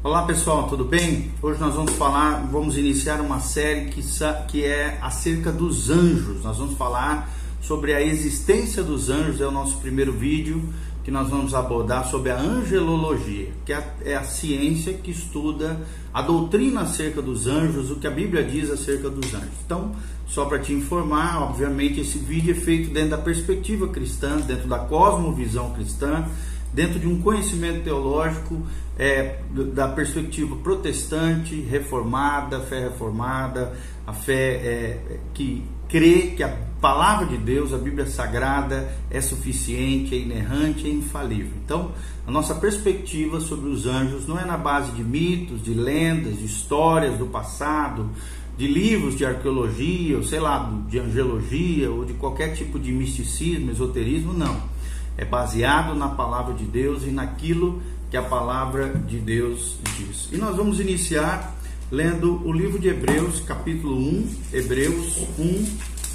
Olá pessoal, tudo bem? Hoje nós vamos falar, vamos iniciar uma série que, que é acerca dos anjos. Nós vamos falar sobre a existência dos anjos, é o nosso primeiro vídeo que nós vamos abordar sobre a angelologia, que é a, é ciência que estuda a doutrina acerca dos anjos, o que a Bíblia diz acerca dos anjos. Então, só para te informar, obviamente esse vídeo é feito dentro da perspectiva cristã, dentro da cosmovisão cristã dentro de um conhecimento teológico é, da perspectiva protestante, reformada, fé reformada, a fé é, que crê que a palavra de Deus, a Bíblia Sagrada, é suficiente, é inerrante, é infalível. Então, a nossa perspectiva sobre os anjos não é na base de mitos, de lendas, de histórias do passado, de livros de arqueologia, ou sei lá, de angelologia, ou de qualquer tipo de misticismo, esoterismo, não é baseado na palavra de Deus e naquilo que a palavra de Deus diz. E nós vamos iniciar lendo o livro de Hebreus, capítulo 1, Hebreus 1.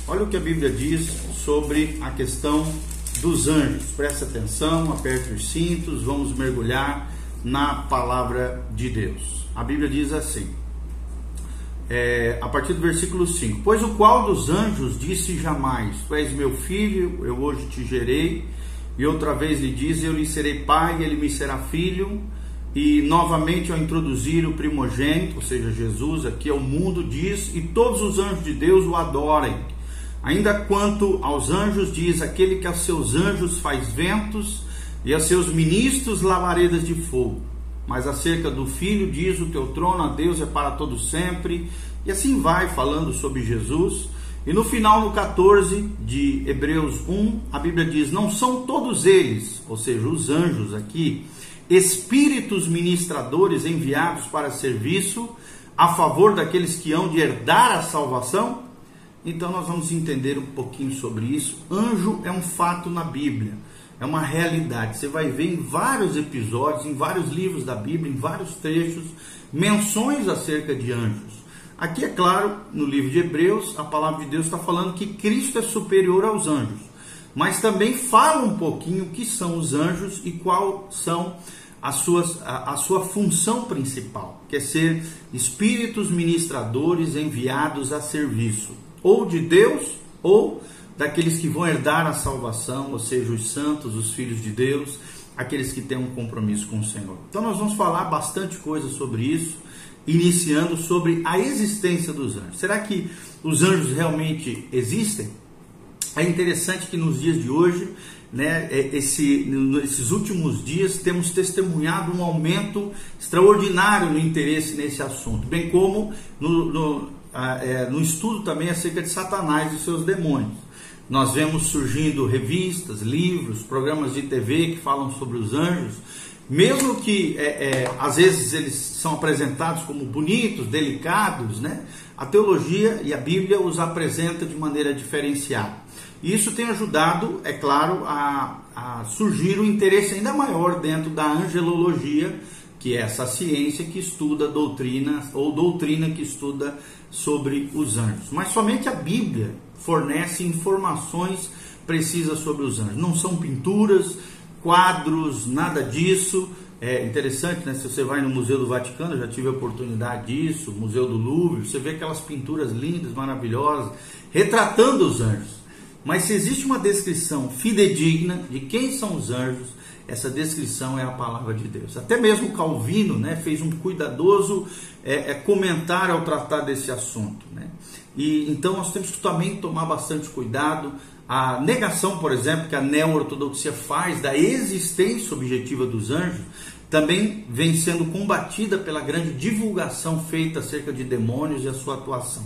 Olha o que a Bíblia diz sobre a questão dos anjos. Presta atenção, aperte os cintos, vamos mergulhar na palavra de Deus. A Bíblia diz assim, é, a partir do versículo 5: Pois o qual dos anjos disse jamais: Tu és meu filho, eu hoje te gerei e outra vez lhe diz: Eu lhe serei pai, ele me será filho. E novamente, ao introduzir o primogênito, ou seja, Jesus, aqui ao mundo, diz: E todos os anjos de Deus o adorem. Ainda quanto aos anjos, diz: Aquele que a seus anjos faz ventos e a seus ministros lavaredas de fogo. Mas acerca do filho, diz: O teu trono a Deus é para todo sempre. E assim vai falando sobre Jesus. E no final, no 14 de Hebreus 1, a Bíblia diz: Não são todos eles, ou seja, os anjos aqui, espíritos ministradores enviados para serviço a favor daqueles que hão de herdar a salvação? Então, nós vamos entender um pouquinho sobre isso. Anjo é um fato na Bíblia, é uma realidade. Você vai ver em vários episódios, em vários livros da Bíblia, em vários trechos, menções acerca de anjos. Aqui é claro, no livro de Hebreus, a palavra de Deus está falando que Cristo é superior aos anjos, mas também fala um pouquinho o que são os anjos e qual são as suas, a, a sua função principal, que é ser espíritos ministradores enviados a serviço, ou de Deus, ou daqueles que vão herdar a salvação, ou seja, os santos, os filhos de Deus, aqueles que têm um compromisso com o Senhor. Então nós vamos falar bastante coisa sobre isso iniciando sobre a existência dos anjos. Será que os anjos realmente existem? É interessante que nos dias de hoje, né, é, esse, nesses últimos dias, temos testemunhado um aumento extraordinário no interesse nesse assunto, bem como no, no, é, no estudo também acerca de Satanás e seus demônios. Nós vemos surgindo revistas, livros, programas de TV que falam sobre os anjos, mesmo que é, é, às vezes eles são apresentados como bonitos, delicados, né? a teologia e a Bíblia os apresenta de maneira diferenciada. E isso tem ajudado, é claro, a, a surgir um interesse ainda maior dentro da angelologia, que é essa ciência que estuda doutrina ou doutrina que estuda sobre os anjos. Mas somente a Bíblia fornece informações precisas sobre os anjos. Não são pinturas, quadros, nada disso. É interessante, né? Se você vai no Museu do Vaticano, já tive a oportunidade disso, Museu do Louvre, você vê aquelas pinturas lindas, maravilhosas, retratando os anjos. Mas se existe uma descrição fidedigna de quem são os anjos, essa descrição é a palavra de Deus. Até mesmo Calvino né, fez um cuidadoso é, é, comentário ao tratar desse assunto. Né? E então nós temos que também tomar bastante cuidado a negação, por exemplo, que a neo-ortodoxia faz da existência objetiva dos anjos também vem sendo combatida pela grande divulgação feita acerca de demônios e a sua atuação.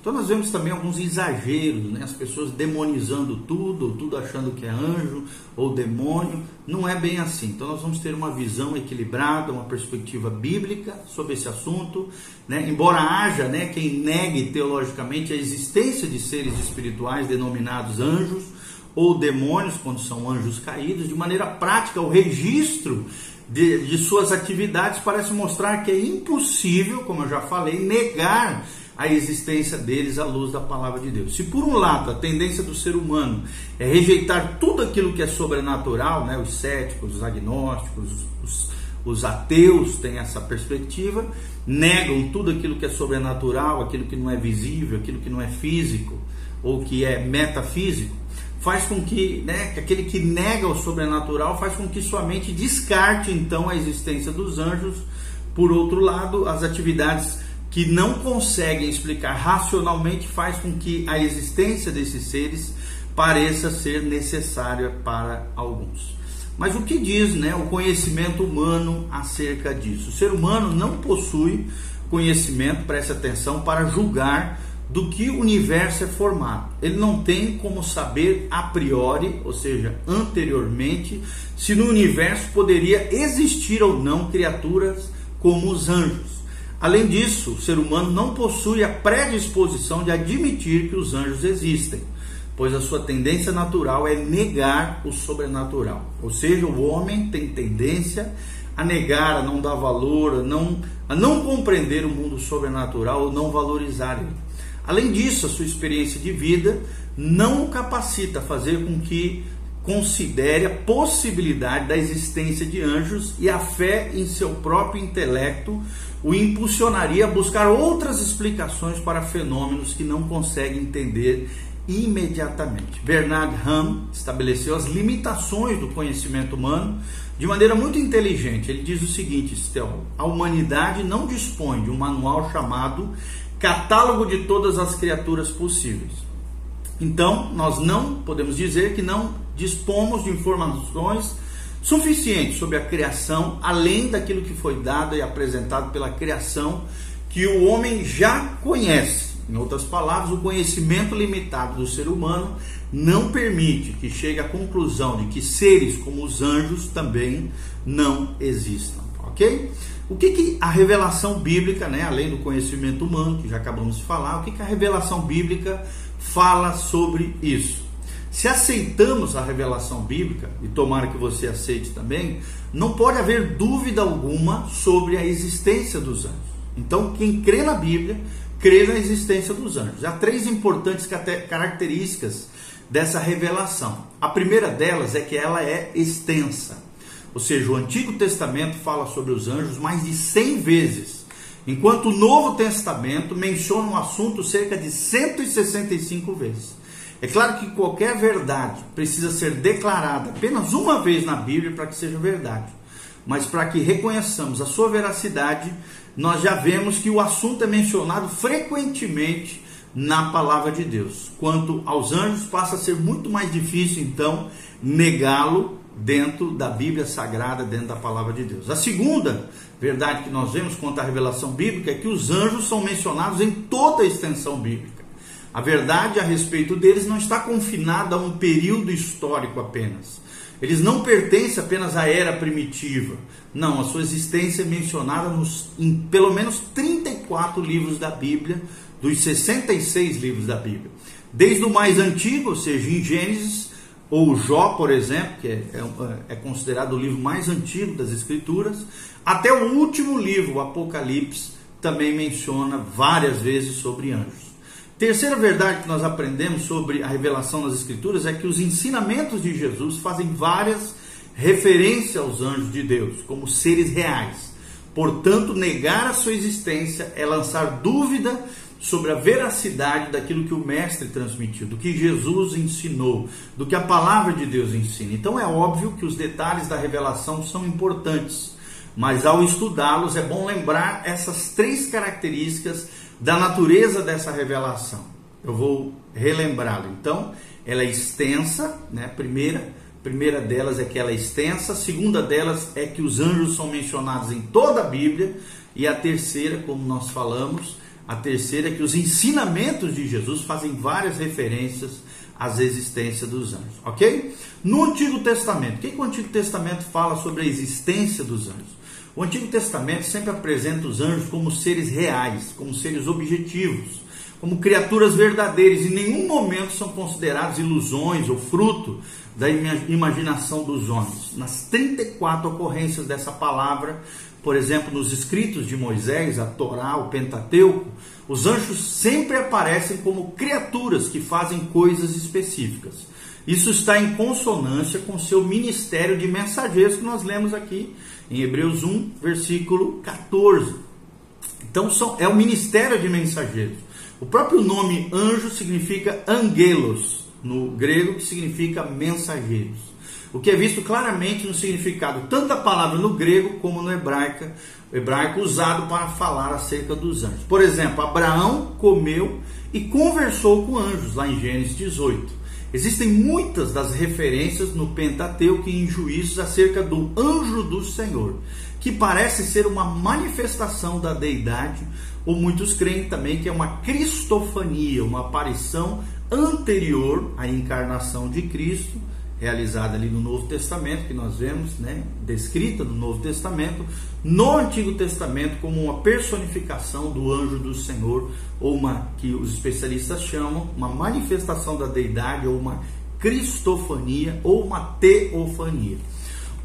Então nós vemos também alguns exageros, né? as pessoas demonizando tudo, tudo achando que é anjo ou demônio. Não é bem assim. Então nós vamos ter uma visão equilibrada, uma perspectiva bíblica sobre esse assunto. Né? Embora haja né, quem negue teologicamente a existência de seres espirituais denominados anjos ou demônios, quando são anjos caídos, de maneira prática, o registro de, de suas atividades parece mostrar que é impossível, como eu já falei, negar a existência deles à luz da palavra de Deus. Se por um lado a tendência do ser humano é rejeitar tudo aquilo que é sobrenatural, né, os céticos, os agnósticos, os, Os ateus têm essa perspectiva, negam tudo aquilo que é sobrenatural, aquilo que não é visível, aquilo que não é físico ou que é metafísico, faz com que, né, que aquele que nega o sobrenatural faz com que sua mente descarte então a existência dos anjos. Por outro lado, as atividades que não conseguem explicar racionalmente faz com que a existência desses seres pareça ser necessária para alguns. Mas o que diz né, o conhecimento humano acerca disso? O ser humano não possui conhecimento, preste atenção, para julgar do que o universo é formado. Ele não tem como saber a priori, ou seja, anteriormente, se no universo poderia existir ou não criaturas como os anjos. Além disso, o ser humano não possui a predisposição de admitir que os anjos existem pois a sua tendência natural é negar o sobrenatural. Ou seja, o homem tem tendência a negar, a não dar valor, a não, a não compreender o mundo sobrenatural ou não valorizar ele. Além disso, a sua experiência de vida não o capacita a fazer com que considere a possibilidade da existência de anjos e a fé em seu próprio intelecto o impulsionaria a buscar outras explicações para fenômenos que não consegue entender imediatamente. Bernard Ham estabeleceu as limitações do conhecimento humano de maneira muito inteligente. Ele diz o seguinte, Estel, a humanidade não dispõe de um manual chamado Catálogo de todas as criaturas possíveis. Então, nós não podemos dizer que não dispomos de informações suficientes sobre a criação, além daquilo que foi dado e apresentado pela criação que o homem já conhece. Em outras palavras, o conhecimento limitado do ser humano não permite que chegue à conclusão de que seres como os anjos também não existam, ok? O que, que a revelação bíblica, né, além do conhecimento humano, que já acabamos de falar, o que, que a revelação bíblica fala sobre isso? Se aceitamos a revelação bíblica, e tomara que você aceite também, não pode haver dúvida alguma sobre a existência dos anjos. Então, quem crê na Bíblia crê na existência dos anjos. Há três importantes características dessa revelação. A primeira delas é que ela é extensa. Ou seja, o Antigo Testamento fala sobre os anjos mais de 100 vezes, enquanto o Novo Testamento menciona o assunto cerca de 165 vezes. É claro que qualquer verdade precisa ser declarada apenas uma vez na Bíblia para que seja verdade. Mas para que reconheçamos a sua veracidade, nós já vemos que o assunto é mencionado frequentemente na palavra de Deus. Quanto aos anjos, passa a ser muito mais difícil então negá-lo dentro da Bíblia Sagrada, dentro da palavra de Deus. A segunda verdade que nós vemos quanto à revelação bíblica é que os anjos são mencionados em toda a extensão bíblica. A verdade a respeito deles não está confinada a um período histórico apenas. Eles não pertencem apenas à era primitiva. Não, a sua existência é mencionada nos, em pelo menos 34 livros da Bíblia, dos 66 livros da Bíblia. Desde o mais antigo, ou seja, em Gênesis, ou Jó, por exemplo, que é, é, é considerado o livro mais antigo das Escrituras, até o último livro, o Apocalipse, também menciona várias vezes sobre anjos. Terceira verdade que nós aprendemos sobre a revelação das Escrituras é que os ensinamentos de Jesus fazem várias referências aos anjos de Deus como seres reais. Portanto, negar a sua existência é lançar dúvida sobre a veracidade daquilo que o Mestre transmitiu, do que Jesus ensinou, do que a palavra de Deus ensina. Então é óbvio que os detalhes da revelação são importantes, mas ao estudá-los é bom lembrar essas três características da natureza dessa revelação. Eu vou relembrá-lo. Então, ela é extensa, né? Primeira, primeira delas é que ela é extensa, segunda delas é que os anjos são mencionados em toda a Bíblia, e a terceira, como nós falamos, a terceira é que os ensinamentos de Jesus fazem várias referências às existências dos anjos, ok? No Antigo Testamento, o que, que o Antigo Testamento fala sobre a existência dos anjos? O Antigo Testamento sempre apresenta os anjos como seres reais, como seres objetivos, como criaturas verdadeiras. Em nenhum momento são considerados ilusões ou fruto da imaginação dos homens. Nas 34 ocorrências dessa palavra, por exemplo, nos escritos de Moisés, a Torá, o Pentateuco, os anjos sempre aparecem como criaturas que fazem coisas específicas. Isso está em consonância com seu ministério de mensageiros que nós lemos aqui em Hebreus 1, versículo 14. Então são, é o ministério de mensageiros. O próprio nome anjo significa angelos, no grego, que significa mensageiros. O que é visto claramente no significado tanto da palavra no grego como no hebraico, hebraico usado para falar acerca dos anjos. Por exemplo, Abraão comeu e conversou com anjos, lá em Gênesis 18. Existem muitas das referências no Pentateuco e em Juízes acerca do anjo do Senhor, que parece ser uma manifestação da deidade, ou muitos creem também que é uma cristofania, uma aparição anterior à encarnação de Cristo, realizada ali no Novo Testamento, que nós vemos, né, descrita no Novo Testamento, no Antigo Testamento como uma personificação do anjo do Senhor, ou uma que os especialistas chamam uma manifestação da deidade, ou uma cristofania, ou uma teofania.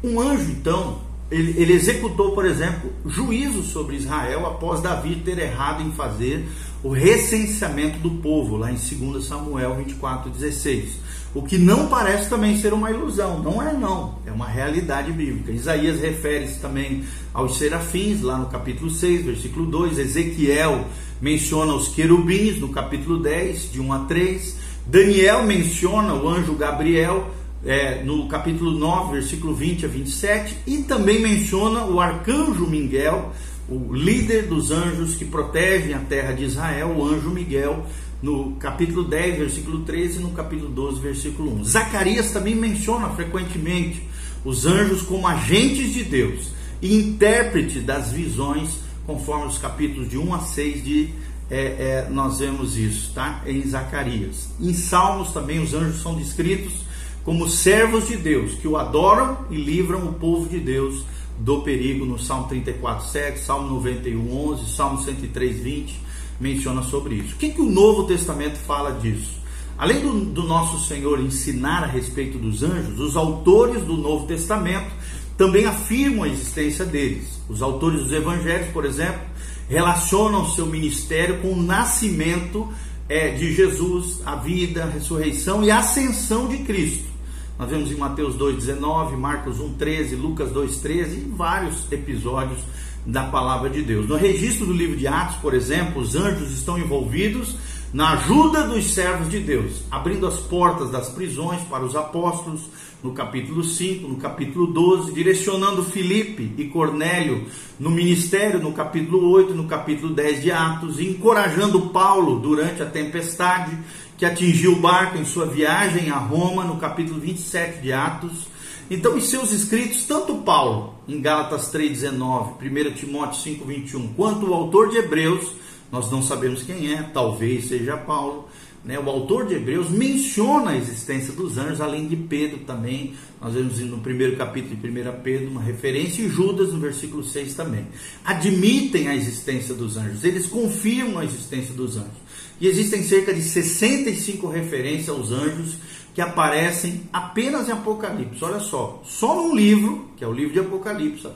Um anjo, então, ele, ele executou, por exemplo, juízo sobre Israel após Davi ter errado em fazer o recenseamento do povo, lá em 2 Samuel 24, 16. O que não parece também ser uma ilusão, não é não, é uma realidade bíblica. Isaías refere-se também aos serafins, lá no capítulo 6, versículo 2. Ezequiel menciona os querubins, no capítulo 10, de 1 a 3. Daniel menciona o anjo Gabriel, é, no capítulo 9, versículo 20 a 27. E também menciona o arcanjo Miguel, o líder dos anjos que protegem a terra de Israel, o anjo Miguel, no capítulo 10, versículo 13 e no capítulo 12, versículo 1. Zacarias também menciona frequentemente os anjos como agentes de Deus e intérprete das visões, conforme os capítulos de 1 a 6 de é, é, nós vemos isso, tá? Em Zacarias. Em Salmos também os anjos são descritos como servos de Deus, que o adoram e livram o povo de Deus do perigo no Salmo 34, 7, Salmo 91, 11, Salmo 103, 20 menciona sobre isso. O que, que o Novo Testamento fala disso? Além do, do nosso Senhor ensinar a respeito dos anjos, os autores do Novo Testamento também afirmam a existência deles. Os autores dos evangelhos, por exemplo, relacionam seu ministério com o nascimento é, de Jesus, a vida, a ressurreição e a ascensão de Cristo. Nós vemos em Mateus 2,19, Marcos 1,13, Lucas 2,13 e vários episódios da palavra de Deus. No registro do livro de Atos, por exemplo, os anjos estão envolvidos na ajuda dos servos de Deus, abrindo as portas das prisões para os apóstolos, no capítulo 5, no capítulo 12, direcionando Filipe e Cornélio no ministério, no capítulo 8, no capítulo 10 de Atos, e encorajando Paulo durante a tempestade que atingiu o barco em sua viagem a Roma, no capítulo 27 de Atos. Então, em seus escritos, tanto Paulo, em Gálatas 3,19, 1 Timóteo 5,21, quanto o autor de Hebreus, nós não sabemos quem é, talvez seja Paulo, né? o autor de Hebreus menciona a existência dos anjos, além de Pedro também. Nós vemos no primeiro capítulo de 1 Pedro uma referência, e Judas no versículo 6 também. Admitem a existência dos anjos, eles confirmam a existência dos anjos. E existem cerca de 65 referências aos anjos que aparecem apenas em Apocalipse. Olha só, só num livro, que é o livro de Apocalipse,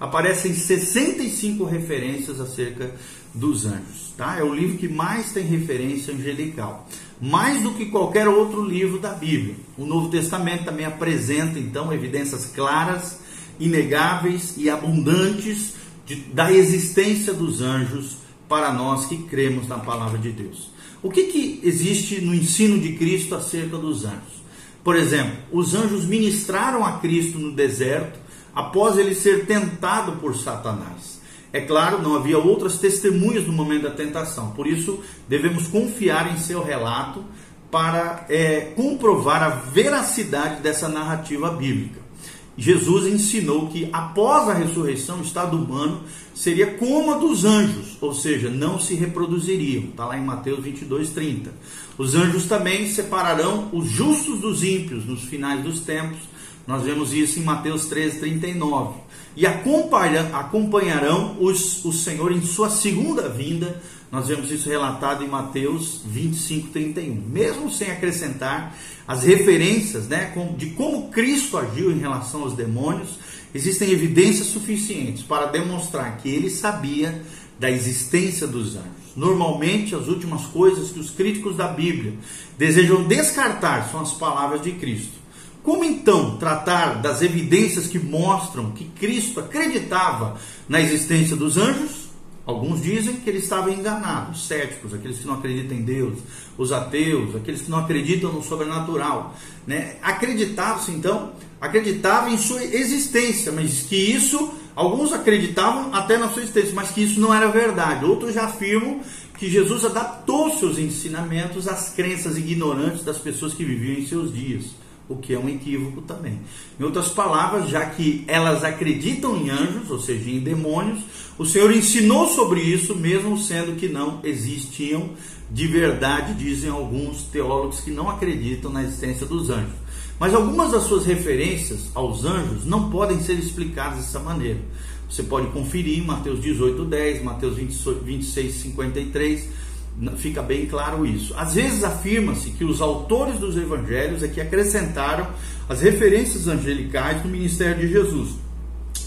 aparecem 65 referências acerca dos anjos. Tá? É o livro que mais tem referência angelical. Mais do que qualquer outro livro da Bíblia. O Novo Testamento também apresenta, então, evidências claras, inegáveis e abundantes de, da existência dos anjos para nós que cremos na palavra de Deus. O que, que existe no ensino de Cristo acerca dos anjos? Por exemplo, os anjos ministraram a Cristo no deserto após ele ser tentado por Satanás. É claro, não havia outras testemunhas no momento da tentação, por isso devemos confiar em seu relato para é, comprovar a veracidade dessa narrativa bíblica. Jesus ensinou que após a ressurreição, o estado humano seria como a dos anjos, ou seja, não se reproduziriam. Está lá em Mateus 22, 30. Os anjos também separarão os justos dos ímpios nos finais dos tempos. Nós vemos isso em Mateus 13, 39. E acompanharão os, o Senhor em sua segunda vinda nós vemos isso relatado em Mateus 25, 31. Mesmo sem acrescentar as referências né, de como Cristo agiu em relação aos demônios, existem evidências suficientes para demonstrar que ele sabia da existência dos anjos. Normalmente, as últimas coisas que os críticos da Bíblia desejam descartar são as palavras de Cristo. Como então tratar das evidências que mostram que Cristo acreditava na existência dos anjos? Alguns dizem que ele estava enganado, os céticos, aqueles que não acreditam em Deus, os ateus, aqueles que não acreditam no sobrenatural. Né? Acreditavam-se então, acreditavam em sua existência, mas que isso, alguns acreditavam até na sua existência, mas que isso não era verdade. Outros já afirmam que Jesus adaptou seus ensinamentos às crenças ignorantes das pessoas que viviam em seus dias o que é um equívoco também. Em outras palavras, já que elas acreditam em anjos, ou seja, em demônios, o Senhor ensinou sobre isso, mesmo sendo que não existiam de verdade, dizem alguns teólogos que não acreditam na existência dos anjos. Mas algumas das suas referências aos anjos não podem ser explicadas dessa maneira. Você pode conferir em Mateus 18, 10, Mateus 26, 53 fica bem claro isso. Às vezes afirma-se que os autores dos evangelhos é que acrescentaram as referências angelicais no ministério de Jesus,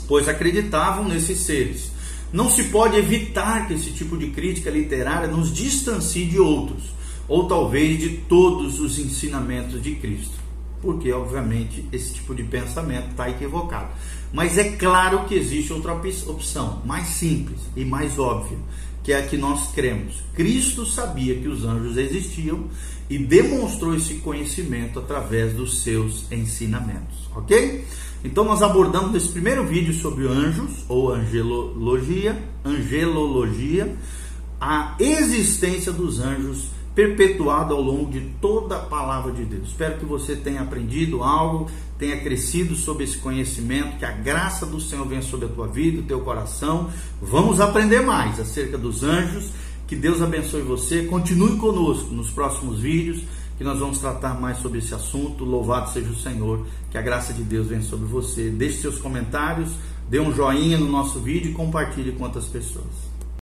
pois acreditavam nesses seres. Não se pode evitar que esse tipo de crítica literária nos distancie de outros, ou talvez de todos os ensinamentos de Cristo, porque obviamente esse tipo de pensamento está equivocado. Mas é claro que existe outra opção, mais simples e mais óbvia, que é a que nós cremos. Cristo sabia que os anjos existiam e demonstrou esse conhecimento através dos seus ensinamentos, ok? Então nós abordamos nesse primeiro vídeo sobre anjos ou angelologia, angelologia, a existência dos anjos perpetuado ao longo de toda a palavra de Deus. Espero que você tenha aprendido algo, tenha crescido sobre esse conhecimento, que a graça do Senhor venha sobre a tua vida, o teu coração. Vamos aprender mais acerca dos anjos. Que Deus abençoe você. Continue conosco nos próximos vídeos, que nós vamos tratar mais sobre esse assunto. Louvado seja o Senhor. Que a graça de Deus venha sobre você. Deixe seus comentários, dê um joinha no nosso vídeo e compartilhe com outras pessoas.